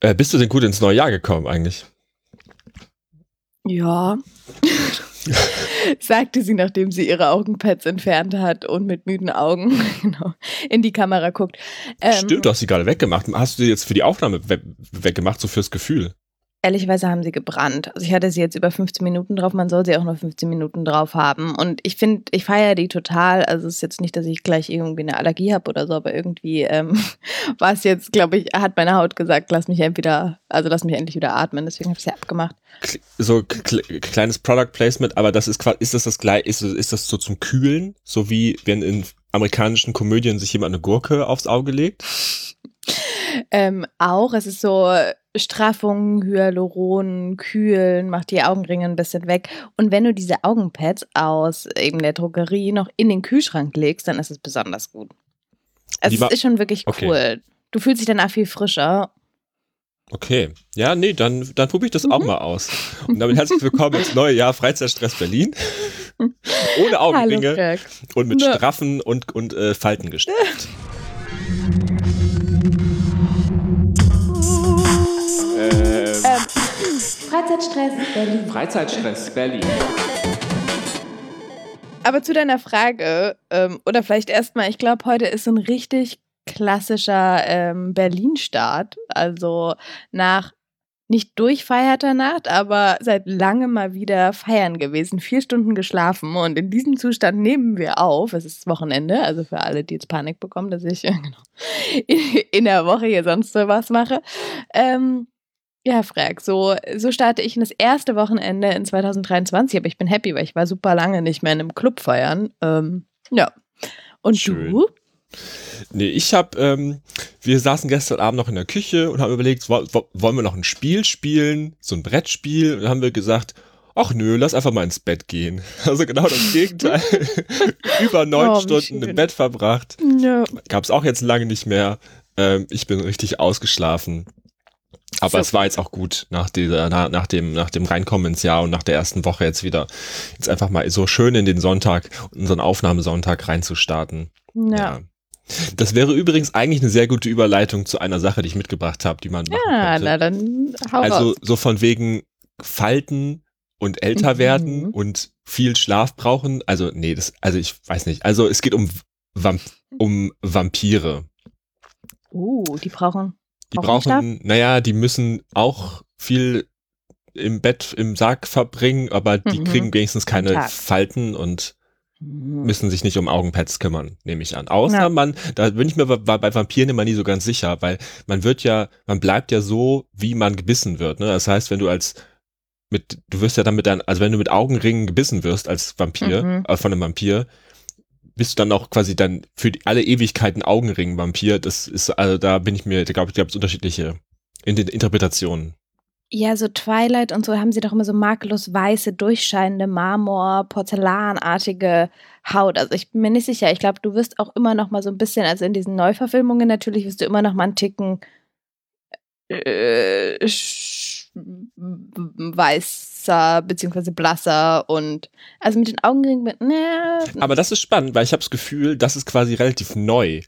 Äh, bist du denn gut ins neue Jahr gekommen eigentlich? Ja. sagte sie, nachdem sie ihre Augenpads entfernt hat und mit müden Augen genau, in die Kamera guckt. Ähm, Stimmt, du hast sie gerade weggemacht. Hast du sie jetzt für die Aufnahme we weggemacht, so fürs Gefühl? Ehrlicherweise haben sie gebrannt. Also ich hatte sie jetzt über 15 Minuten drauf, man soll sie auch nur 15 Minuten drauf haben. Und ich finde, ich feiere die total. Also es ist jetzt nicht, dass ich gleich irgendwie eine Allergie habe oder so, aber irgendwie ähm, war es jetzt, glaube ich, hat meine Haut gesagt, lass mich entweder, also lass mich endlich wieder atmen. Deswegen habe ich sie abgemacht. So kleines Product Placement, aber das ist ist das das gleich, ist, ist das so zum Kühlen, so wie wenn in amerikanischen Komödien sich jemand eine Gurke aufs Auge legt? Ähm, auch, es ist so Straffung, Hyaluron, Kühlen, macht die Augenringe ein bisschen weg. Und wenn du diese Augenpads aus eben der Drogerie noch in den Kühlschrank legst, dann ist es besonders gut. Also es ist schon wirklich okay. cool. Du fühlst dich danach viel frischer. Okay. Ja, nee, dann, dann probiere ich das mhm. auch mal aus. Und damit herzlich willkommen ins neue Jahr Freizeitstress Berlin. Ohne Augenringe Hallo, und mit Straffen und, und äh, Falten Freizeitstress Berlin. Freizeitstress Berlin. Aber zu deiner Frage, ähm, oder vielleicht erstmal, ich glaube, heute ist so ein richtig klassischer ähm, Berlin-Start. Also nach nicht durchfeierter Nacht, aber seit langem mal wieder feiern gewesen, vier Stunden geschlafen und in diesem Zustand nehmen wir auf. Es ist Wochenende, also für alle, die jetzt Panik bekommen, dass ich genau, in der Woche hier sonst was mache. Ähm, ja, Frag, so, so starte ich in das erste Wochenende in 2023, aber ich bin happy, weil ich war super lange nicht mehr in einem Club feiern. Ähm, ja. Und Schön. du? Nee, ich hab, ähm, wir saßen gestern Abend noch in der Küche und haben überlegt, wollen wir noch ein Spiel spielen, so ein Brettspiel? Und dann haben wir gesagt, ach nö, lass einfach mal ins Bett gehen. Also genau das Gegenteil. Über neun oh, Stunden schön. im Bett verbracht. Ja. Gab's auch jetzt lange nicht mehr. Ähm, ich bin richtig ausgeschlafen. Aber so. es war jetzt auch gut nach dieser, nach, nach dem, nach dem Reinkommen ins Jahr und nach der ersten Woche jetzt wieder, jetzt einfach mal so schön in den Sonntag, unseren Aufnahmesonntag reinzustarten. Ja. ja. Das wäre übrigens eigentlich eine sehr gute Überleitung zu einer Sache, die ich mitgebracht habe, die man machen ja, könnte. na dann hau Also raus. so von wegen Falten und älter mhm. werden und viel Schlaf brauchen. Also nee, das, also ich weiß nicht. Also es geht um Vamp um Vampire. Uh, die brauchen die brauchen, naja, die müssen auch viel im Bett, im Sarg verbringen, aber die mhm. kriegen wenigstens keine Falten und mhm. müssen sich nicht um Augenpads kümmern, nehme ich an. Außer ja. man, da bin ich mir bei, bei Vampiren immer nie so ganz sicher, weil man wird ja, man bleibt ja so, wie man gebissen wird. Ne? Das heißt, wenn du als mit, du wirst ja dann mit deinen, also wenn du mit Augenringen gebissen wirst als Vampir, mhm. äh, von einem Vampir, bist du dann auch quasi dann für die, alle Ewigkeiten Augenring-Vampir. Das ist, also da bin ich mir, da glaube ich, gab es unterschiedliche in den Interpretationen. Ja, so Twilight und so haben sie doch immer so makellos weiße, durchscheinende Marmor, Porzellanartige Haut. Also ich bin mir nicht sicher. Ich glaube, du wirst auch immer noch mal so ein bisschen, also in diesen Neuverfilmungen natürlich, wirst du immer noch mal einen Ticken äh, weißer beziehungsweise blasser und also mit den Augenringen. Ne. Aber das ist spannend, weil ich habe das Gefühl, das ist quasi relativ neu.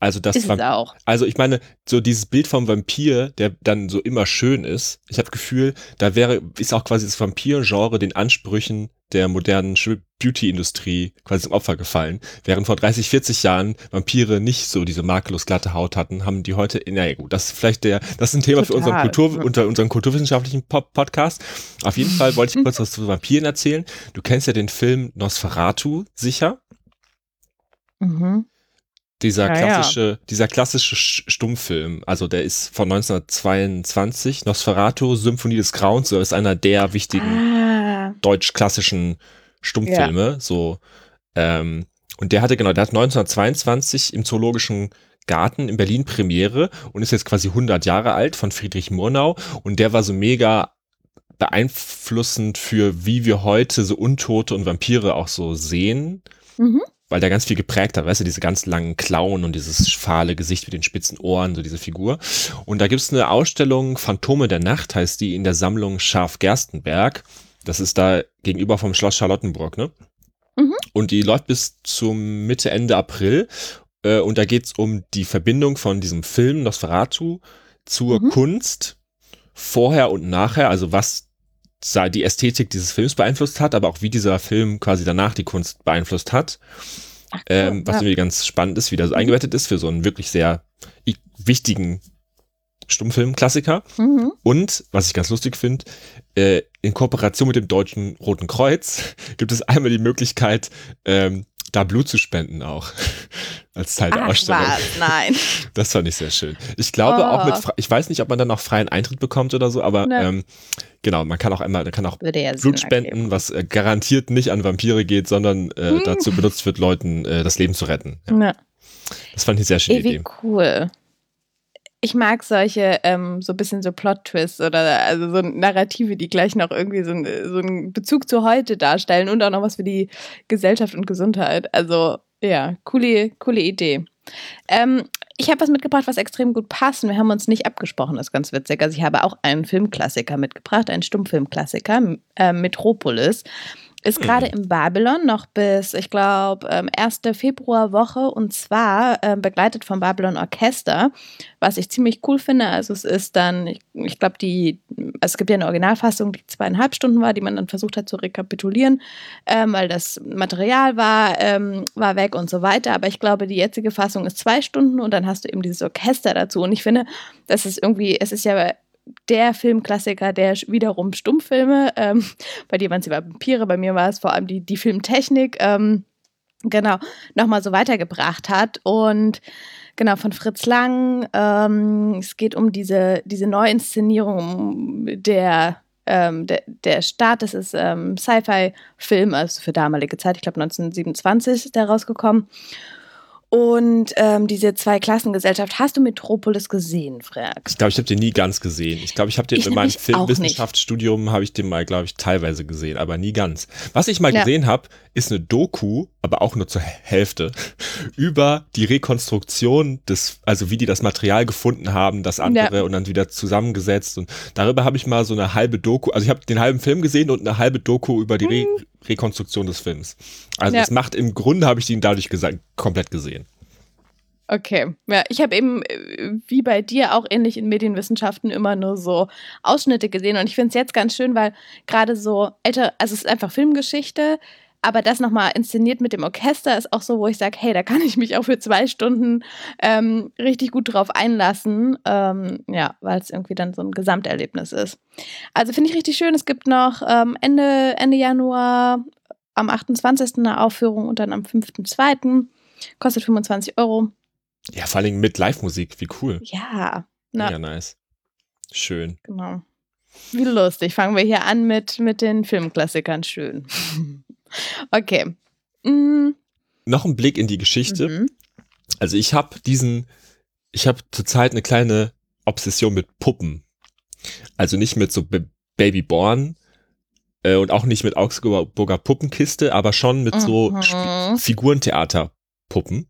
Also das ist es auch. Also ich meine, so dieses Bild vom Vampir, der dann so immer schön ist. Ich habe Gefühl, da wäre ist auch quasi das Vampir-Genre den Ansprüchen der modernen Beauty-Industrie quasi zum Opfer gefallen. Während vor 30, 40 Jahren Vampire nicht so diese makellos glatte Haut hatten, haben die heute, naja gut, das ist vielleicht der, das ist ein Thema Total. für unseren Kultur, unter unseren kulturwissenschaftlichen Pop Podcast. Auf jeden Fall wollte ich kurz was zu Vampiren erzählen. Du kennst ja den Film Nosferatu sicher. Mhm. Dieser klassische, ja, ja. dieser klassische Stummfilm, also der ist von 1922, Nosferatu, Symphonie des Grauens, so ist einer der wichtigen ah. Deutsch-klassischen Stummfilme, ja. so, ähm, und der hatte, genau, der hat 1922 im Zoologischen Garten in Berlin Premiere und ist jetzt quasi 100 Jahre alt von Friedrich Murnau und der war so mega beeinflussend für wie wir heute so Untote und Vampire auch so sehen. Mhm weil der ganz viel geprägt hat, weißt du, diese ganz langen Klauen und dieses fahle Gesicht mit den spitzen Ohren, so diese Figur. Und da gibt's eine Ausstellung, Phantome der Nacht heißt die, in der Sammlung Scharf Gerstenberg. Das ist da gegenüber vom Schloss Charlottenburg, ne? Mhm. Und die läuft bis zum Mitte, Ende April. Äh, und da geht's um die Verbindung von diesem Film Nosferatu zur Mhm. Kunst vorher und nachher, also was sei die Ästhetik dieses Films beeinflusst hat, aber auch wie dieser Film quasi danach die Kunst beeinflusst hat. Ach, cool, Ähm, was ja. irgendwie ganz spannend ist, wie das eingebettet ist für so einen wirklich sehr wichtigen Stummfilm-Klassiker. Mhm. Und, was ich ganz lustig finde, äh, in Kooperation mit dem Deutschen Roten Kreuz gibt es einmal die Möglichkeit, ähm, da Blut zu spenden auch. Als Teil der Ach Ausstellung. was, nein. Das fand ich sehr schön. Ich glaube auch mit, Oh. ich weiß nicht, ob man dann noch freien Eintritt bekommt oder so, aber Ne. ähm, genau, man kann auch einmal, man kann auch ja Blut spenden, ergeben. was äh, garantiert nicht an Vampire geht, sondern äh, Hm. dazu benutzt wird, Leuten äh, das Leben zu retten. Ja, Ja. das fand ich eine sehr schöne Ey, wie Idee. cool. Ich mag solche, ähm, so ein bisschen so Plot-Twists oder also so Narrative, die gleich noch irgendwie so, ein, so einen Bezug zu heute darstellen und auch noch was für die Gesellschaft und Gesundheit. Also, ja, coole, coole Idee. Ähm, ich habe was mitgebracht, was extrem gut passt. Wir haben uns nicht abgesprochen, das ist ganz witzig. Also ich habe auch einen Filmklassiker mitgebracht, einen Stummfilmklassiker, äh, Metropolis. Ist Mhm. gerade in Babylon noch bis, ich glaube, ähm, erste Februarwoche und zwar ähm, begleitet vom Babylon Orchester, was ich ziemlich cool finde. Also es ist dann, ich, ich glaube, die, also es gibt ja eine Originalfassung, die zweieinhalb Stunden war, die man dann versucht hat zu rekapitulieren, ähm, weil das Material war, ähm, war weg und so weiter. Aber ich glaube, die jetzige Fassung ist zwei Stunden und dann hast du eben dieses Orchester dazu. Und ich finde, das ist irgendwie, es ist ja der Filmklassiker, der wiederum Stummfilme, ähm, bei dir waren es die Vampire, bei mir war es vor allem die, die Filmtechnik, ähm, genau, nochmal so weitergebracht hat. Und genau, von Fritz Lang, ähm, es geht um diese, diese Neuinszenierung der ähm, der, der Start, das ist ähm, Sci-Fi-Film, also für damalige Zeit, ich glaube 1927 ist der rausgekommen. Und ähm, diese Zwei-Klassengesellschaft, hast du Metropolis gesehen, Frag? Ich glaube, ich habe den nie ganz gesehen. Ich glaube, ich habe den Ich in meinem. Filmwissenschaftsstudium habe ich den mal, glaube ich, teilweise gesehen, aber nie ganz. Was ich mal Ja. gesehen habe, ist eine Doku, aber auch nur zur Hälfte, über die Rekonstruktion des, also wie die das Material gefunden haben, das andere Ja. und dann wieder zusammengesetzt. Und darüber habe ich mal so eine halbe Doku, also ich habe den halben Film gesehen und eine halbe Doku über die Re Rekonstruktion des Films. Also. Ja. es macht im Grunde habe ich ihn dadurch gesagt, komplett gesehen. Okay, ja, ich habe eben äh, wie bei dir auch ähnlich in Medienwissenschaften immer nur so Ausschnitte gesehen und ich finde es jetzt ganz schön, weil gerade so älter, also es ist einfach Filmgeschichte, aber das nochmal inszeniert mit dem Orchester ist auch so, wo ich sage, hey, da kann ich mich auch für zwei Stunden ähm, richtig gut drauf einlassen, ähm, ja, weil es irgendwie dann so ein Gesamterlebnis ist. Also finde ich richtig schön. Es gibt noch ähm, Ende, Ende Januar am 28. eine Aufführung und dann am 5.2. Kostet 25 Euro. Ja, vor allem mit Live-Musik, wie cool. Ja, na, Ja, nice. Schön. genau. Wie lustig. Fangen wir hier an mit, mit den Filmklassikern. Schön. okay. Mm, Noch ein Blick in die Geschichte. mhm. Also ich habe diesen, ich habe zurzeit eine kleine Obsession mit Puppen. Also nicht mit so B Babyborn äh, und auch nicht mit Augsburger Puppenkiste, aber schon mit so Mhm. Figurentheaterpuppen.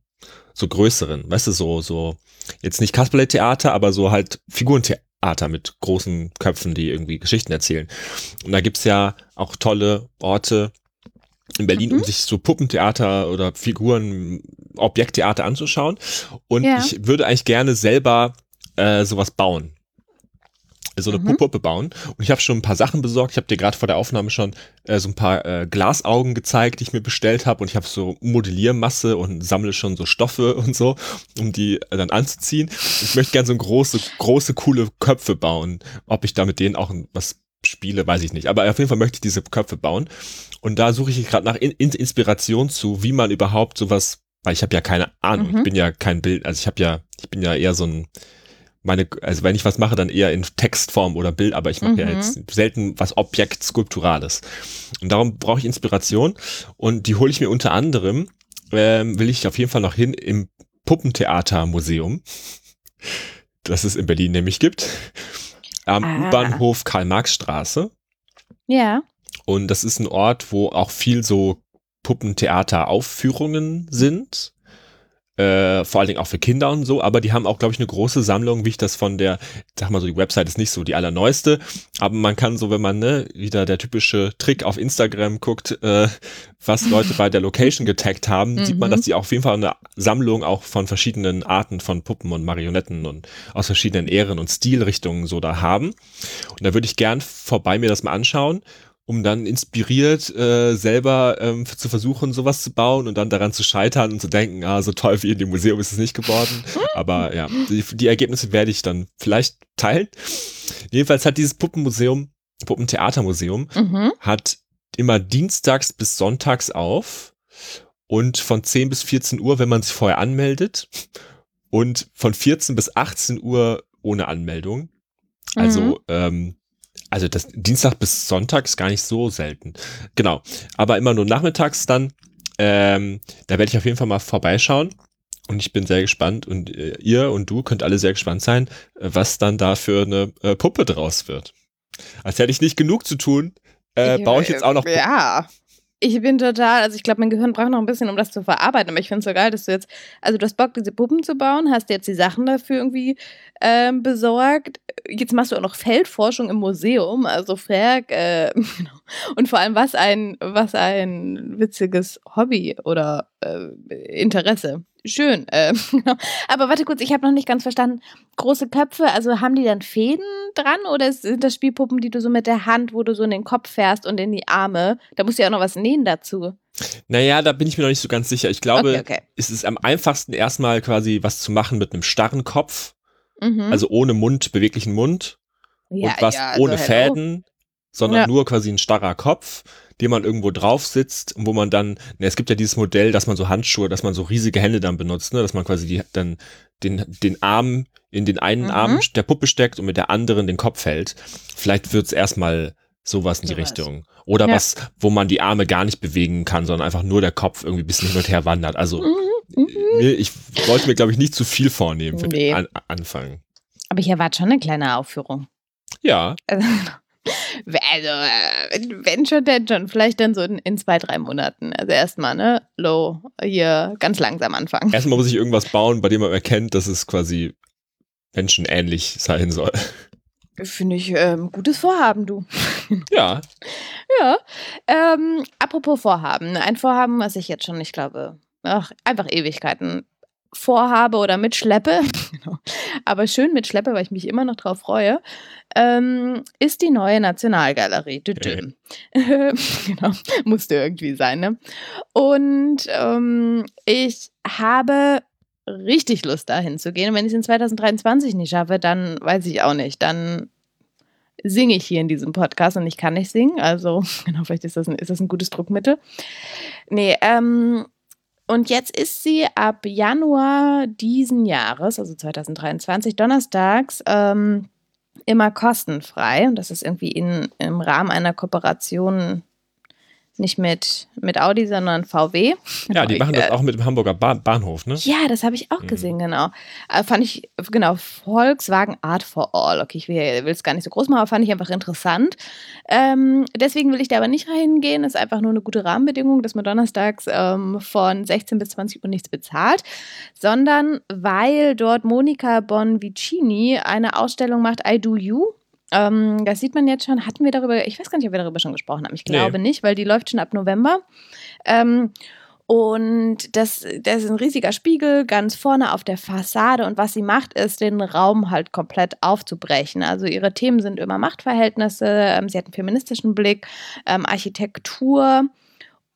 So größeren, weißt du, so, so, jetzt nicht Kasperle-Theater, aber so halt Figurentheater mit großen Köpfen, die irgendwie Geschichten erzählen. Und da gibt's ja auch tolle Orte in Berlin, Mhm. um sich so Puppentheater oder Figuren, Objekttheater anzuschauen. Und Ja. ich würde eigentlich gerne selber äh, sowas bauen. So eine Mhm. Puppe bauen. Und ich habe schon ein paar Sachen besorgt. Ich habe dir gerade vor der Aufnahme schon äh, so ein paar äh, Glasaugen gezeigt, die ich mir bestellt habe. Und ich habe so Modelliermasse und sammle schon so Stoffe und so, um die äh, dann anzuziehen. Ich möchte gerne so große, große, coole Köpfe bauen. Ob ich da mit denen auch was spiele, weiß ich nicht. Aber auf jeden Fall möchte ich diese Köpfe bauen. Und da suche ich gerade nach in in Inspiration zu, wie man überhaupt sowas, weil ich habe ja keine Ahnung. Mhm. Ich bin ja kein Bild, also ich habe ja, ich bin ja eher so ein meine, also wenn ich was mache, dann eher in Textform oder Bild, aber ich mache ja Mhm. jetzt selten was Objekt Skulpturales. Und darum brauche ich Inspiration und die hole ich mir unter anderem, ähm, will ich auf jeden Fall noch hin im Puppentheatermuseum, das es in Berlin nämlich gibt, am Ah. U-Bahnhof Karl-Marx-Straße. Ja. Und das ist ein Ort, wo auch viel so Puppentheater-Aufführungen sind. Äh, vor allen Dingen auch für Kinder und so, aber die haben auch, glaube ich, eine große Sammlung, wie ich das von der, sag mal so, die Website ist nicht so die allerneueste, aber man kann so, wenn man, ne, wieder der typische Trick auf Instagram guckt, äh, was Leute bei der Location getaggt haben, mhm. sieht man, dass die auf jeden Fall eine Sammlung auch von verschiedenen Arten von Puppen und Marionetten und aus verschiedenen Ehren und Stilrichtungen so da haben. Und da würde ich gern vorbei mir das mal anschauen um dann inspiriert äh, selber ähm, zu versuchen, sowas zu bauen und dann daran zu scheitern und zu denken, ah, so toll wie in dem Museum ist es nicht geworden. Aber ja, die, die Ergebnisse werde ich dann vielleicht teilen. Jedenfalls hat dieses Puppenmuseum, Puppentheatermuseum, mhm. hat immer dienstags bis sonntags auf und von 10 bis 14 Uhr, wenn man sich vorher anmeldet und von 14 bis 18 Uhr ohne Anmeldung. Also mhm. ähm, also das Dienstag bis Sonntag ist gar nicht so selten. Genau. Aber immer nur nachmittags dann. Ähm, da werde ich auf jeden Fall mal vorbeischauen. Und ich bin sehr gespannt und äh, ihr und du könnt alle sehr gespannt sein, was dann da für eine äh, Puppe draus wird. Als hätte ich nicht genug zu tun, äh, baue ich jetzt auch noch. Ja. Ich bin total, also ich glaube, mein Gehirn braucht noch ein bisschen, um das zu verarbeiten, aber ich finde es so geil, dass du jetzt, also du hast Bock, diese Puppen zu bauen, hast jetzt die Sachen dafür irgendwie ähm, besorgt. Jetzt machst du auch noch Feldforschung im Museum, also frag, äh, genau. und vor allem was ein, was ein witziges Hobby oder äh, Interesse. Schön. Äh, genau. Aber warte kurz, ich habe noch nicht ganz verstanden. Große Köpfe, also haben die dann Fäden dran oder sind das Spielpuppen, die du so mit der Hand, wo du so in den Kopf fährst und in die Arme? Da musst du ja auch noch was nähen dazu. Naja, da bin ich mir noch nicht so ganz sicher. Ich glaube, okay, okay. es ist am einfachsten erstmal quasi was zu machen mit einem starren Kopf, mhm. also ohne Mund, beweglichen Mund ja, und was ja, also ohne Fäden, sondern ja. nur quasi ein starrer Kopf dem man irgendwo drauf sitzt und wo man dann, ne, es gibt ja dieses Modell, dass man so Handschuhe, dass man so riesige Hände dann benutzt, ne, dass man quasi die, dann den, den Arm in den einen mhm. Arm der Puppe steckt und mit der anderen den Kopf hält. Vielleicht wird's erstmal sowas in die so Richtung. Oder ja. was, wo man die Arme gar nicht bewegen kann, sondern einfach nur der Kopf irgendwie ein bisschen hin und her wandert. Also mhm. mhm. ich wollte mir, glaube ich, nicht zu viel vornehmen für nee. den An Anfang. Aber ich erwarte schon eine kleine Aufführung. Ja. Also, also, wenn schon, denn schon. Vielleicht dann so in, in zwei, drei Monaten. Also erstmal, ne? Low, hier ganz langsam anfangen. Erstmal muss ich irgendwas bauen, bei dem man erkennt, dass es quasi menschenähnlich sein soll. Finde ich ähm, gutes Vorhaben, du. Ja. ja. Ähm, apropos Vorhaben. Ein Vorhaben, was ich jetzt schon, ich glaube, ach, einfach Ewigkeiten vorhabe oder mitschleppe, genau. aber schön mitschleppe, weil ich mich immer noch drauf freue, ähm, ist die neue Nationalgalerie. genau, musste irgendwie sein. Ne? Und ähm, ich habe richtig Lust dahin zu gehen. Und wenn ich es in 2023 nicht schaffe, dann weiß ich auch nicht. Dann singe ich hier in diesem Podcast und ich kann nicht singen. Also, genau, vielleicht ist das ein, ist das ein gutes Druckmittel. Nee, ähm, und jetzt ist sie ab Januar diesen Jahres, also 2023, donnerstags, ähm, immer kostenfrei. Und das ist irgendwie in, im Rahmen einer Kooperation nicht mit, mit Audi, sondern VW. Ja, die machen das auch mit dem Hamburger Bahnhof, ne? Ja, das habe ich auch mhm. gesehen, genau. Äh, fand ich, genau, Volkswagen Art for All. Okay, ich will es gar nicht so groß machen, aber fand ich einfach interessant. Ähm, deswegen will ich da aber nicht hingehen. Das ist einfach nur eine gute Rahmenbedingung, dass man donnerstags ähm, von 16 bis 20 Uhr nichts bezahlt, sondern weil dort Monika Bonvicini eine Ausstellung macht, I Do You. Ähm, das sieht man jetzt schon. Hatten wir darüber, ich weiß gar nicht, ob wir darüber schon gesprochen haben. Ich glaube nee. nicht, weil die läuft schon ab November. Ähm, und das, das ist ein riesiger Spiegel ganz vorne auf der Fassade. Und was sie macht, ist, den Raum halt komplett aufzubrechen. Also ihre Themen sind immer Machtverhältnisse, ähm, sie hat einen feministischen Blick, ähm, Architektur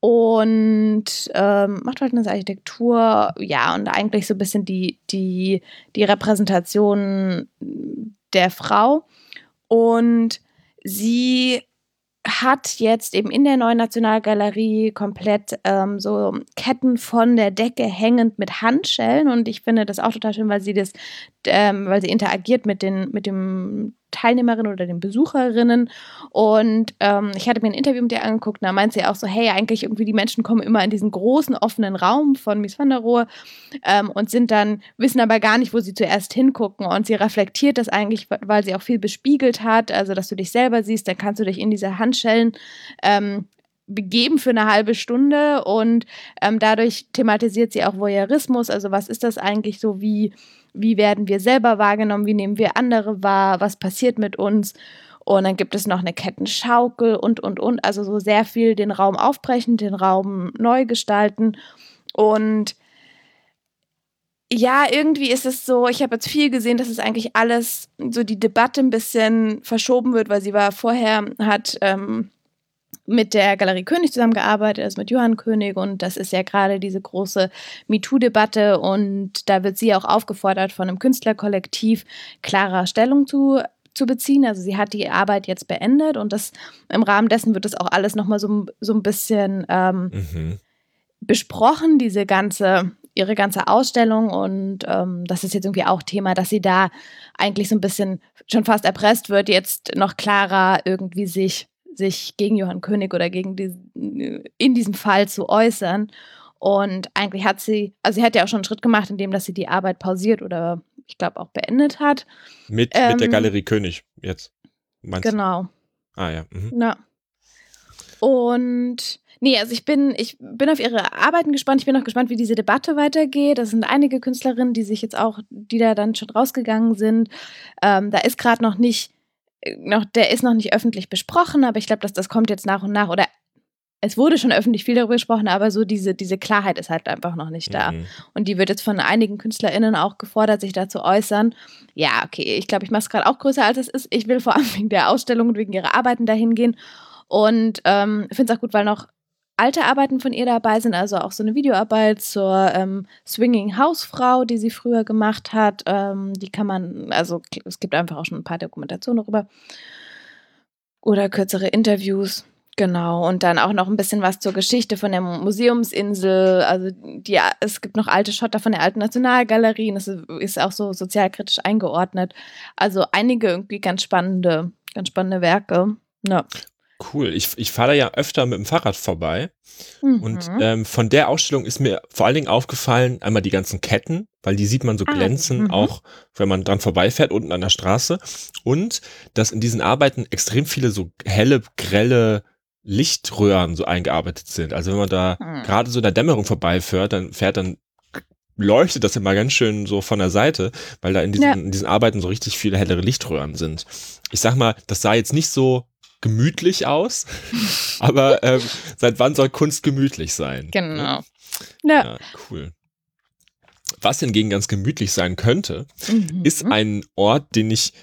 und ähm, Machtverhältnisse, Architektur, ja, und eigentlich so ein bisschen die, die, die Repräsentation der Frau. Und sie hat jetzt eben in der neuen Nationalgalerie komplett ähm, so Ketten von der Decke hängend mit Handschellen. Und ich finde das auch total schön, weil sie das, ähm, weil sie interagiert mit den mit dem Teilnehmerinnen oder den Besucherinnen. Und ähm, ich hatte mir ein Interview mit ihr angeguckt, und da meint sie auch so, hey, eigentlich irgendwie die Menschen kommen immer in diesen großen offenen Raum von Mies van der Rohe ähm, und sind dann, wissen aber gar nicht, wo sie zuerst hingucken. Und sie reflektiert das eigentlich, weil sie auch viel bespiegelt hat, also dass du dich selber siehst, dann kannst du dich in diese Handschellen ähm, begeben für eine halbe Stunde und ähm, dadurch thematisiert sie auch Voyeurismus, also was ist das eigentlich so, wie, wie werden wir selber wahrgenommen, wie nehmen wir andere wahr, was passiert mit uns? Und dann gibt es noch eine Kettenschaukel und, und, und, also so sehr viel den Raum aufbrechen, den Raum neu gestalten. Und ja, irgendwie ist es so, ich habe jetzt viel gesehen, dass es eigentlich alles, so die Debatte ein bisschen verschoben wird, weil sie war vorher, hat ähm, mit der Galerie König zusammengearbeitet, also mit Johann König und das ist ja gerade diese große MeToo-Debatte und da wird sie auch aufgefordert von einem Künstlerkollektiv klarer Stellung zu zu beziehen. Also sie hat die Arbeit jetzt beendet und das im Rahmen dessen wird das auch alles nochmal so, so ein bisschen ähm, mhm. besprochen, diese ganze, ihre ganze Ausstellung und ähm, das ist jetzt irgendwie auch Thema, dass sie da eigentlich so ein bisschen schon fast erpresst wird, jetzt noch klarer irgendwie sich sich gegen Johann König oder gegen die, in diesem Fall zu äußern. Und eigentlich hat sie, also sie hat ja auch schon einen Schritt gemacht, indem dass sie die Arbeit pausiert oder ich glaube auch beendet hat. Mit, ähm, mit der ähm, Galerie König jetzt. Meinst genau. Du? Ah ja. Mhm. Ja. Und nee, also ich bin, ich bin auf ihre Arbeiten gespannt. Ich bin auch gespannt, wie diese Debatte weitergeht. Das sind einige Künstlerinnen, die sich jetzt auch, die da dann schon rausgegangen sind. Ähm, da ist gerade noch nicht noch, der ist noch nicht öffentlich besprochen, aber ich glaube, dass das kommt jetzt nach und nach oder es wurde schon öffentlich viel darüber gesprochen, aber so diese, diese Klarheit ist halt einfach noch nicht da. Mhm. Und die wird jetzt von einigen KünstlerInnen auch gefordert, sich dazu äußern. Ja, okay, ich glaube, ich mache es gerade auch größer, als es ist. Ich will vor allem wegen der Ausstellung und wegen ihrer Arbeiten dahin gehen. Und ähm, finde es auch gut, weil noch alte Arbeiten von ihr dabei sind, also auch so eine Videoarbeit zur ähm, Swinging Hausfrau, die sie früher gemacht hat. Ähm, die kann man, also es gibt einfach auch schon ein paar Dokumentationen darüber. Oder kürzere Interviews. Genau, und dann auch noch ein bisschen was zur Geschichte von der Museumsinsel. Also die, es gibt noch alte Schotter von der alten Nationalgalerie. Das ist auch so sozialkritisch eingeordnet. Also einige irgendwie ganz spannende, ganz spannende Werke. Ja. Cool. Ich, ich fahre da ja öfter mit dem Fahrrad vorbei. Mhm. Und ähm, von der Ausstellung ist mir vor allen Dingen aufgefallen, einmal die ganzen Ketten, weil die sieht man so ah, glänzen, mhm. auch wenn man dran vorbeifährt, unten an der Straße. Und dass in diesen Arbeiten extrem viele so helle, grelle Lichtröhren so eingearbeitet sind. Also wenn man da mhm. gerade so in der Dämmerung vorbeifährt, dann fährt dann leuchtet das immer ganz schön so von der Seite, weil da in diesen, ja. in diesen Arbeiten so richtig viele hellere Lichtröhren sind. Ich sag mal, das sah jetzt nicht so gemütlich aus. Aber ähm, seit wann soll Kunst gemütlich sein? Genau. Ja. ja. cool. Was hingegen ganz gemütlich sein könnte, mhm. ist ein Ort, den ich,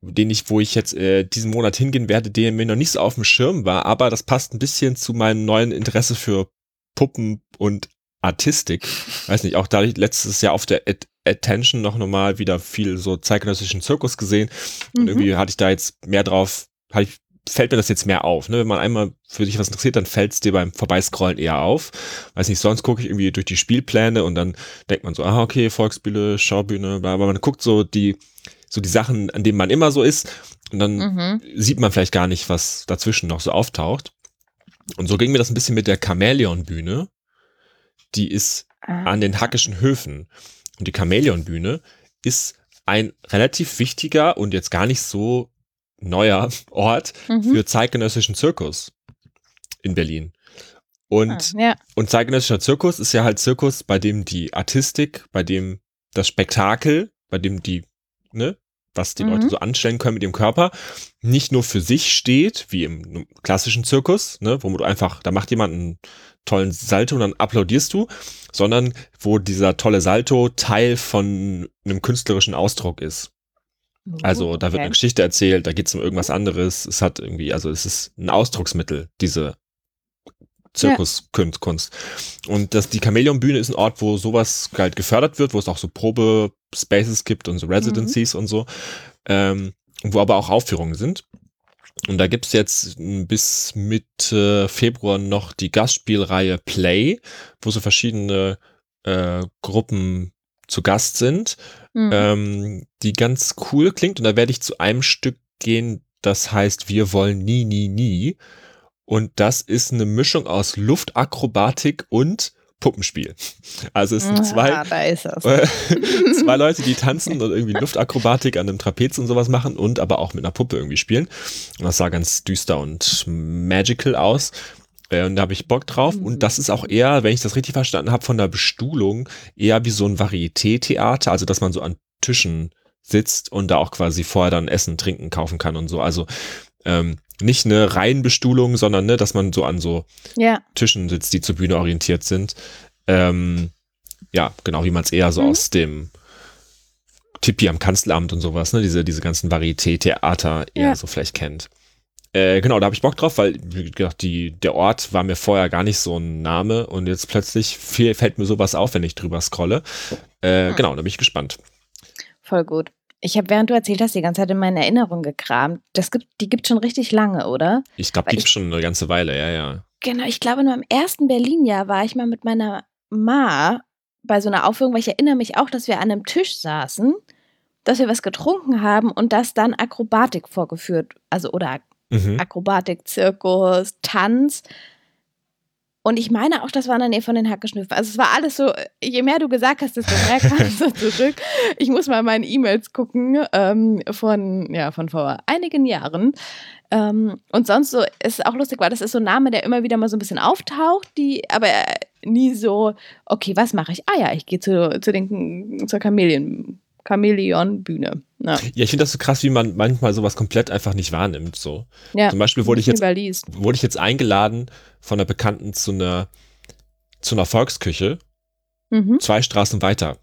den ich, wo ich jetzt äh, diesen Monat hingehen werde, der mir noch nicht so auf dem Schirm war, aber das passt ein bisschen zu meinem neuen Interesse für Puppen und Artistik. Weiß nicht, auch da ich letztes Jahr auf der At Attention noch nochmal wieder viel so zeitgenössischen Zirkus gesehen und mhm. irgendwie hatte ich da jetzt mehr drauf, hatte ich fällt mir das jetzt mehr auf. Ne? Wenn man einmal für sich was interessiert, dann fällt es dir beim Vorbeiscrollen eher auf. Weiß nicht, sonst gucke ich irgendwie durch die Spielpläne und dann denkt man so, ah, okay, Volksbühne, Schaubühne, bla, aber man guckt so die, so die Sachen, an denen man immer so ist und dann mhm. sieht man vielleicht gar nicht, was dazwischen noch so auftaucht. Und so ging mir das ein bisschen mit der Chamäleon-Bühne. Die ist ah. an den Hackischen Höfen. Und die Chamäleon-Bühne ist ein relativ wichtiger und jetzt gar nicht so neuer Ort mhm. für zeitgenössischen Zirkus in Berlin. Und, ah, ja. und zeitgenössischer Zirkus ist ja halt Zirkus, bei dem die Artistik, bei dem das Spektakel, bei dem die, ne, was die mhm. Leute so anstellen können mit dem Körper, nicht nur für sich steht, wie im klassischen Zirkus, ne, wo du einfach, da macht jemand einen tollen Salto und dann applaudierst du, sondern wo dieser tolle Salto Teil von einem künstlerischen Ausdruck ist. Also da wird eine Geschichte erzählt, da geht es um irgendwas anderes. Es hat irgendwie, also es ist ein Ausdrucksmittel, diese Zirkuskunst. Ja. Und das, die Chamäleon-Bühne ist ein Ort, wo sowas halt gefördert wird, wo es auch so Probe-Spaces gibt und so Residencies mhm. und so, ähm, wo aber auch Aufführungen sind. Und da gibt's jetzt bis Mitte Februar noch die Gastspielreihe Play, wo so verschiedene äh, Gruppen zu Gast sind, mhm. ähm, die ganz cool klingt. Und da werde ich zu einem Stück gehen, das heißt Wir wollen nie, nie, nie. Und das ist eine Mischung aus Luftakrobatik und Puppenspiel. Also es sind zwei, ah, zwei Leute, die tanzen und irgendwie Luftakrobatik an einem Trapez und sowas machen und aber auch mit einer Puppe irgendwie spielen. Und das sah ganz düster und magical aus. Äh, und da habe ich Bock drauf. Mhm. Und das ist auch eher, wenn ich das richtig verstanden habe, von der Bestuhlung eher wie so ein Varieté-Theater, also dass man so an Tischen sitzt und da auch quasi vorher dann Essen, Trinken kaufen kann und so. Also ähm, nicht eine Reihenbestuhlung, sondern ne, dass man so an so Ja. Tischen sitzt, die zur Bühne orientiert sind. Ähm, ja, genau, wie man es eher so Mhm. aus dem Tippi am Kanzleramt und sowas, ne, diese, diese ganzen Varieté-Theater eher Ja. so vielleicht kennt. Äh, genau, da habe ich Bock drauf, weil, wie gesagt, die, der Ort war mir vorher gar nicht so ein Name und jetzt plötzlich fe- fällt mir sowas auf, wenn ich drüber scrolle. Äh, Hm. Genau, da bin ich gespannt. Voll gut. Ich habe, während du erzählt hast, die ganze Zeit in meinen Erinnerungen gekramt. Das gibt, die gibt schon richtig lange, oder? Ich glaube, die gibt's schon eine ganze Weile, ja, ja. Genau, ich glaube, in meinem ersten Berlin-Jahr war ich mal mit meiner Ma bei so einer Aufführung, weil ich erinnere mich auch, dass wir an einem Tisch saßen, dass wir was getrunken haben und dass dann Akrobatik vorgeführt, also oder Mhm. Akrobatik, Zirkus, Tanz. Und ich meine auch, das war in der Nähe von den Hackeschnüffen. Also es war alles so, je mehr du gesagt hast, desto mehr kam so zurück. Ich muss mal meine E-Mails gucken ähm, von, ja, von vor einigen Jahren. Ähm, und sonst so, ist auch lustig, weil das ist so ein Name, der immer wieder mal so ein bisschen auftaucht, die, aber nie so, okay, was mache ich? Ah ja, ich gehe zu, zu den, zur Chamäleon, Chamäleon-Bühne. Ja. Ja, ich finde das so krass, wie man manchmal sowas komplett einfach nicht wahrnimmt, so. ja. Zum Beispiel wurde ich jetzt Überliest. wurde ich jetzt eingeladen von einer Bekannten zu einer, zu einer Volksküche, Mhm. zwei Straßen weiter,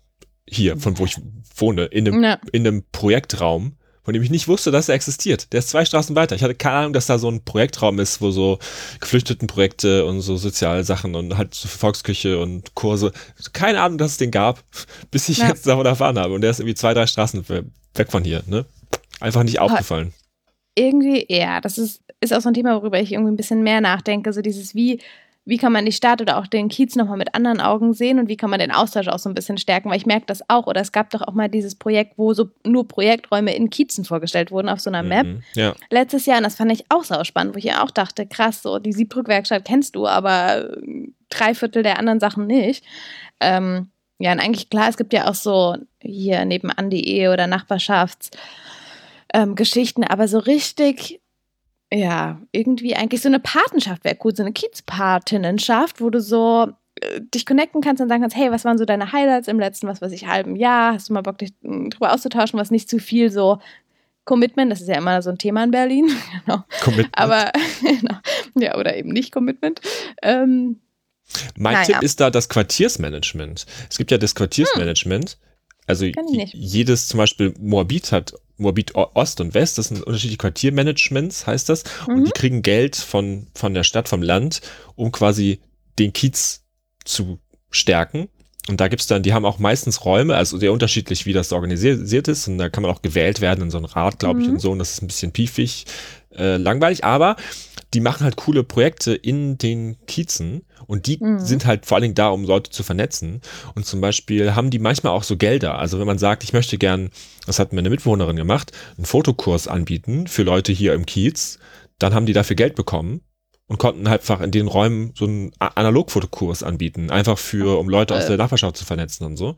hier, von wo ich wohne, in einem, Ja. in einem Projektraum, von dem ich nicht wusste, dass er existiert. Der ist zwei Straßen weiter. Ich hatte keine Ahnung, dass da so ein Projektraum ist, wo so Geflüchtetenprojekte und so Sozialsachen und halt so Volksküche und Kurse. Keine Ahnung, dass es den gab, bis ich Ja. jetzt davon erfahren habe. Und der ist irgendwie zwei, drei Straßen we- weg von hier, ne? Einfach nicht aufgefallen. irgendwie, ja, das ist, ist auch so ein Thema, worüber ich irgendwie ein bisschen mehr nachdenke. So dieses, wie, wie kann man die Stadt oder auch den Kiez nochmal mit anderen Augen sehen und wie kann man den Austausch auch so ein bisschen stärken, weil ich merke das auch. Oder es gab doch auch mal dieses Projekt, wo so nur Projekträume in Kiezen vorgestellt wurden auf so einer Map Mhm. Ja. letztes Jahr und das fand ich auch sau spannend, wo ich ja auch dachte, krass, so die Siebdrückwerkstatt kennst du, aber äh, drei Viertel der anderen Sachen nicht. Ähm, ja, und eigentlich klar, es gibt ja auch so hier nebenan.de oder Nachbarschafts ähm, aber so richtig, ja, irgendwie eigentlich so eine Patenschaft wäre cool, so eine Kiezpatinnenschaft, wo du so äh, dich connecten kannst und sagen kannst, hey, was waren so deine Highlights im letzten, was weiß ich, halben Jahr? Hast du mal Bock, dich mh, drüber auszutauschen, was nicht zu viel so Commitment, das ist ja immer so ein Thema in Berlin, genau. Commitment. Aber, genau. ja, oder eben nicht Commitment. Ähm, Mein Naja. Tipp ist da das Quartiersmanagement. Es gibt ja das Quartiersmanagement. Also je- nicht. jedes, zum Beispiel Moabit hat, Moabit Ost und West, das sind unterschiedliche Quartiermanagements, heißt das. Und Mhm. die kriegen Geld von, von der Stadt, vom Land, um quasi den Kiez zu stärken. Und da gibt's dann, die haben auch meistens Räume, also sehr unterschiedlich, wie das organisiert ist. Und da kann man auch gewählt werden in so einen Rat, glaube ich, Mhm. und so. Und das ist ein bisschen piefig, äh, langweilig. Aber die machen halt coole Projekte in den Kiezen. Und die Mhm. sind halt vor allen Dingen da, um Leute zu vernetzen. Und zum Beispiel haben die manchmal auch so Gelder. Also wenn man sagt, ich möchte gern, das hat mir eine Mitbewohnerin gemacht, einen Fotokurs anbieten für Leute hier im Kiez, dann haben die dafür Geld bekommen und konnten halt einfach in den Räumen so einen Analogfotokurs anbieten, einfach für, um Leute aus Äh. der Nachbarschaft zu vernetzen und so.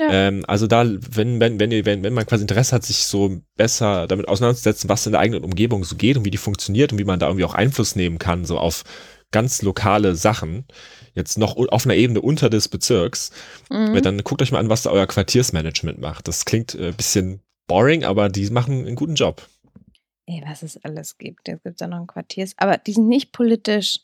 Ja. Ähm, also da, wenn, wenn, wenn, ihr, wenn, wenn man quasi Interesse hat, sich so besser damit auseinanderzusetzen, was in der eigenen Umgebung so geht und wie die funktioniert und wie man da irgendwie auch Einfluss nehmen kann, so auf ganz lokale Sachen, jetzt noch auf einer Ebene unter des Bezirks, mhm. dann guckt euch mal an, was da euer Quartiersmanagement macht. Das klingt ein bisschen boring, aber die machen einen guten Job. Ey, was es alles gibt. Jetzt gibt es ja noch ein Quartiers, aber die sind nicht politisch.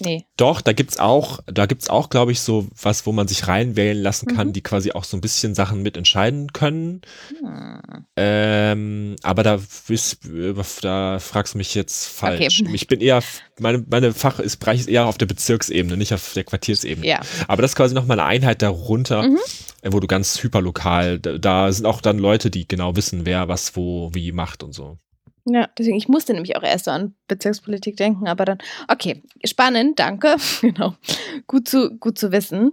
Nee. Doch, da gibt's auch, da gibt's auch, glaube ich, so was, wo man sich reinwählen lassen kann, Mhm. die quasi auch so ein bisschen Sachen mitentscheiden können. Hm. Ähm, aber da, bist, da fragst du mich jetzt falsch. Okay. Ich bin eher, meine, meine Fach ist, Bereich ist eher auf der Bezirksebene, nicht auf der Quartiersebene. Ja. Aber das ist quasi nochmal eine Einheit darunter, Mhm. äh, wo du ganz hyperlokal, da, da sind auch dann Leute, die genau wissen, wer was wo wie macht und so. Ja, deswegen, ich musste nämlich auch erst so an Bezirkspolitik denken, aber dann, okay, spannend, danke. genau. Gut zu, gut zu wissen.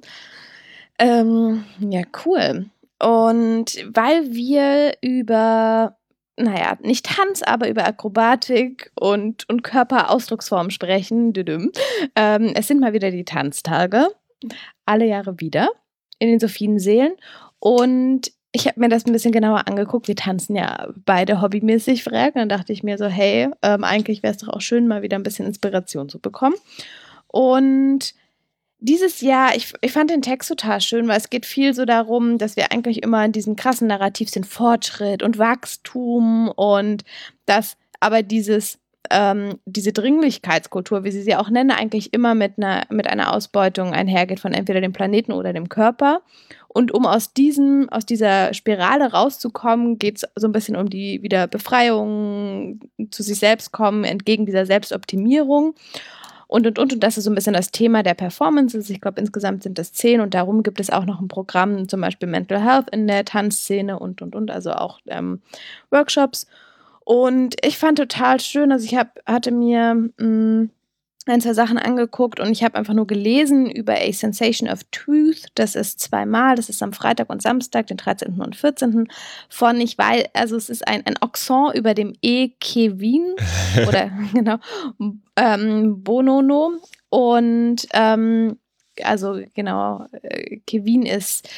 Ähm, ja, cool. Und weil wir über, naja, nicht Tanz, aber über Akrobatik und, und Körperausdrucksform sprechen, düdüm, ähm, es sind mal wieder die Tanztage. Alle Jahre wieder in den Sophienseelen. Und ich habe mir das ein bisschen genauer angeguckt. Wir tanzen ja beide hobbymäßig frag. dann dachte ich mir so, hey, ähm, eigentlich wäre es doch auch schön, mal wieder ein bisschen Inspiration zu bekommen. Und dieses Jahr, ich, ich fand den Text total schön, weil es geht viel so darum, dass wir eigentlich immer in diesem krassen Narrativ sind, Fortschritt und Wachstum und dass aber dieses ähm, diese Dringlichkeitskultur, wie sie sie auch nennen, eigentlich immer mit einer, mit einer Ausbeutung einhergeht von entweder dem Planeten oder dem Körper. Und um aus diesem, aus dieser Spirale rauszukommen, geht es so ein bisschen um die wieder Befreiung, zu sich selbst kommen, entgegen dieser Selbstoptimierung. Und, und, und, und das ist so ein bisschen das Thema der Performances. Ich glaube, insgesamt sind das zehn und darum gibt es auch noch ein Programm, zum Beispiel Mental Health in der Tanzszene und, und, und, also auch ähm, Workshops. Und ich fand total schön, also ich hab, hatte mir mh, mm, ein, zwei Sachen angeguckt und ich habe einfach nur gelesen über A Sensation of Truth. Das ist zweimal, das ist am Freitag und Samstag, den 13. und 14. von, ich weiß, also es ist ein, ein Oxon über dem E. Kevin oder genau, ähm, Bonono und ähm, also genau, äh, Kevin ist,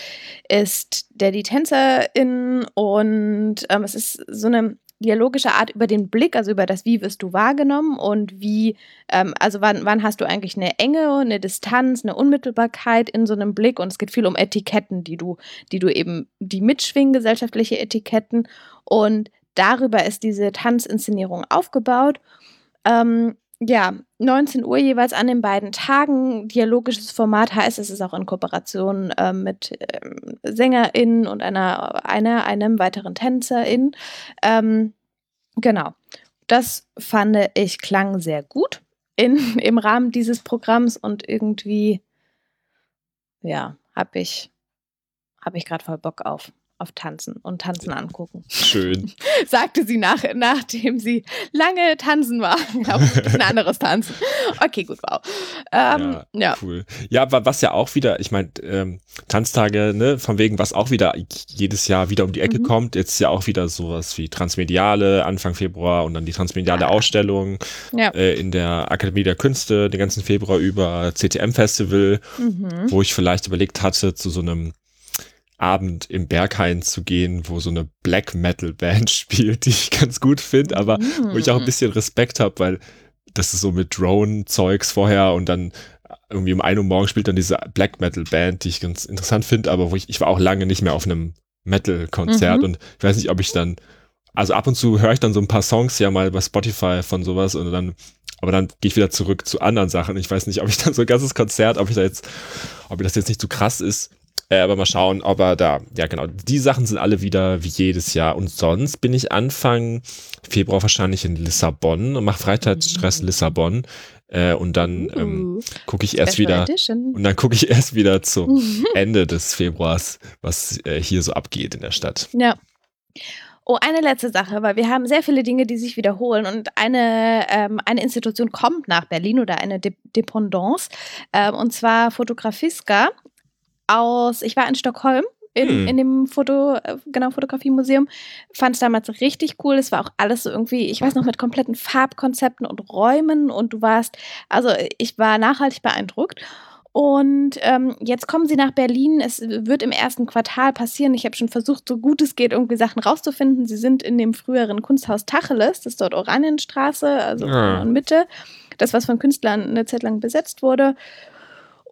ist der die Tänzerin und ähm, es ist so eine dialogische Art über den Blick, also über das Wie wirst du wahrgenommen und wie, ähm, also wann, wann hast du eigentlich eine Enge, eine Distanz, eine Unmittelbarkeit in so einem Blick und es geht viel um Etiketten, die du, die du eben, die mitschwingen, gesellschaftliche Etiketten und darüber ist diese Tanzinszenierung aufgebaut. Ähm, ja, 19 Uhr jeweils an den beiden Tagen. Dialogisches Format heißt, es ist auch in Kooperation äh, mit äh, SängerInnen und einer, einer, einem weiteren TänzerIn. Ähm, genau. Das fand ich klang sehr gut in, im Rahmen dieses Programms und irgendwie, ja, habe ich, hab ich gerade voll Bock auf auf Tanzen und Tanzen angucken. Schön. Sagte sie nach, nachdem sie lange tanzen war. ein anderes Tanzen. Okay, gut, wow. Ähm, ja, ja, cool. Ja, was ja auch wieder, ich meine, ähm, Tanztage, ne, von wegen, was auch wieder jedes Jahr wieder um die Ecke mhm. kommt. Jetzt ja auch wieder sowas wie Transmediale Anfang Februar und dann die Transmediale ja. Ausstellung ja. äh, in der Akademie der Künste den ganzen Februar über CTM Festival, mhm. wo ich vielleicht überlegt hatte, zu so einem Abend im Berghain zu gehen, wo so eine Black Metal Band spielt, die ich ganz gut finde, aber mm. wo ich auch ein bisschen Respekt habe, weil das ist so mit Drone-Zeugs vorher und dann irgendwie um 1 Uhr morgens spielt dann diese Black Metal Band, die ich ganz interessant finde, aber wo ich, ich war auch lange nicht mehr auf einem Metal-Konzert mhm. und ich weiß nicht, ob ich dann, also ab und zu höre ich dann so ein paar Songs ja mal bei Spotify von sowas und dann, aber dann gehe ich wieder zurück zu anderen Sachen. Ich weiß nicht, ob ich dann so ein ganzes Konzert, ob ich da jetzt, ob das jetzt nicht zu so krass ist. Äh, aber mal schauen, ob er da, ja genau, die Sachen sind alle wieder wie jedes Jahr. Und sonst bin ich Anfang Februar wahrscheinlich in Lissabon und mache Freizeitstress mhm. Lissabon. Äh, und dann ähm, gucke ich erst wieder Edition. und dann gucke ich erst wieder zum Ende des Februars, was äh, hier so abgeht in der Stadt. Ja. Oh, eine letzte Sache, weil wir haben sehr viele Dinge, die sich wiederholen und eine, ähm, eine Institution kommt nach Berlin oder eine De Dependance ähm, und zwar Fotografiska aus, ich war in Stockholm in, hm. in dem Foto, äh, genau, Fotografiemuseum. Fand es damals richtig cool. Es war auch alles so irgendwie, ich weiß noch, mit kompletten Farbkonzepten und Räumen und du warst, also ich war nachhaltig beeindruckt. Und ähm, jetzt kommen sie nach Berlin. Es wird im ersten Quartal passieren. Ich habe schon versucht, so gut es geht, irgendwie Sachen rauszufinden. Sie sind in dem früheren Kunsthaus Tacheles, das ist dort Oranienstraße, also ja. in Mitte. Das, was von Künstlern eine Zeit lang besetzt wurde.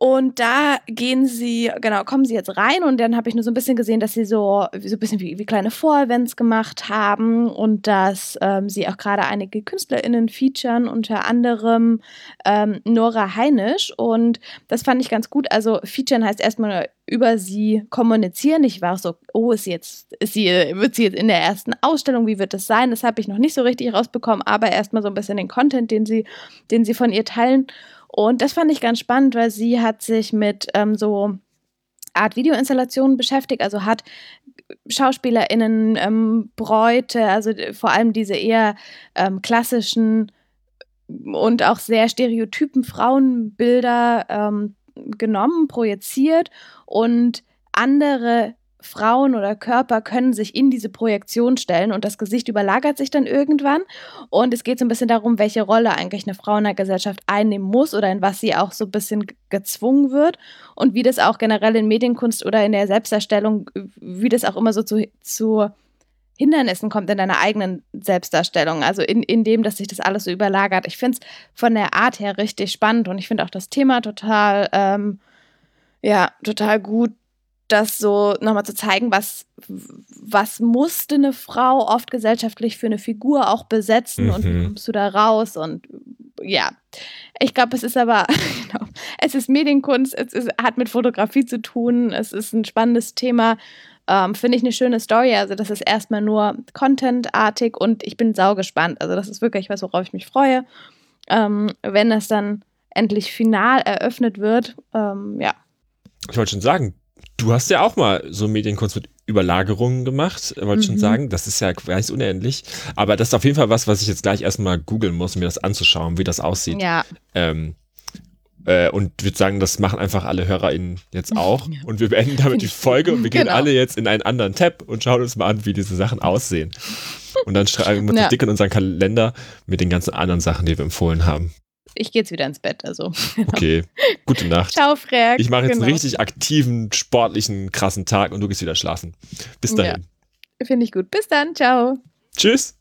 Und da gehen sie, genau, kommen sie jetzt rein und dann habe ich nur so ein bisschen gesehen, dass sie so, so ein bisschen wie, wie kleine Vorevents gemacht haben und dass ähm, sie auch gerade einige KünstlerInnen featuren, unter anderem ähm, Nora Heinisch. Und das fand ich ganz gut. Also featuren heißt erstmal über sie kommunizieren. Ich war so, oh, ist sie jetzt, ist sie, wird sie jetzt in der ersten Ausstellung, wie wird das sein? Das habe ich noch nicht so richtig rausbekommen, aber erstmal so ein bisschen den Content, den sie, den sie von ihr teilen. Und das fand ich ganz spannend, weil sie hat sich mit ähm, so Art Videoinstallationen beschäftigt, also hat SchauspielerInnen, ähm, Bräute, also vor allem diese eher ähm, klassischen und auch sehr stereotypen Frauenbilder ähm, genommen, projiziert und andere Frauen oder Körper können sich in diese Projektion stellen und das Gesicht überlagert sich dann irgendwann. Und es geht so ein bisschen darum, welche Rolle eigentlich eine Frau in der Gesellschaft einnehmen muss oder in was sie auch so ein bisschen gezwungen wird und wie das auch generell in Medienkunst oder in der Selbstdarstellung, wie das auch immer so zu, zu Hindernissen kommt in deiner eigenen Selbstdarstellung, also in, in dem, dass sich das alles so überlagert. Ich finde es von der Art her richtig spannend und ich finde auch das Thema total, ähm, ja, total gut, das so nochmal zu zeigen, was, was musste eine Frau oft gesellschaftlich für eine Figur auch besetzen mhm. und wie kommst du da raus und ja, ich glaube, es ist aber, genau, es ist Medienkunst, es ist, hat mit Fotografie zu tun, es ist ein spannendes Thema ähm, Finde ich eine schöne Story. Also, das ist erstmal nur Content-artig und ich bin saugespannt. Also, das ist wirklich was, worauf ich mich freue. Ähm, wenn das dann endlich final eröffnet wird, ähm, ja. Ich wollte schon sagen, du hast ja auch mal so Medienkunst mit Überlagerungen gemacht, Ich wollte mhm. schon sagen, das ist ja nicht unendlich. Aber das ist auf jeden Fall was, was ich jetzt gleich erstmal googeln muss, um mir das anzuschauen, wie das aussieht. Ja. Ähm, äh, und würde sagen, das machen einfach alle HörerInnen jetzt auch. Ja. Und wir beenden damit die Folge und wir gehen genau. alle jetzt in einen anderen Tab und schauen uns mal an, wie diese Sachen aussehen. Und dann schreiben wir uns ja. dick in unseren Kalender mit den ganzen anderen Sachen, die wir empfohlen haben. Ich gehe jetzt wieder ins Bett, also. Genau. Okay, gute Nacht. Ciao, Frag. Ich mache jetzt genau. einen richtig aktiven, sportlichen, krassen Tag und du gehst wieder schlafen. Bis dahin. Ja. Finde ich gut. Bis dann. Ciao. Tschüss.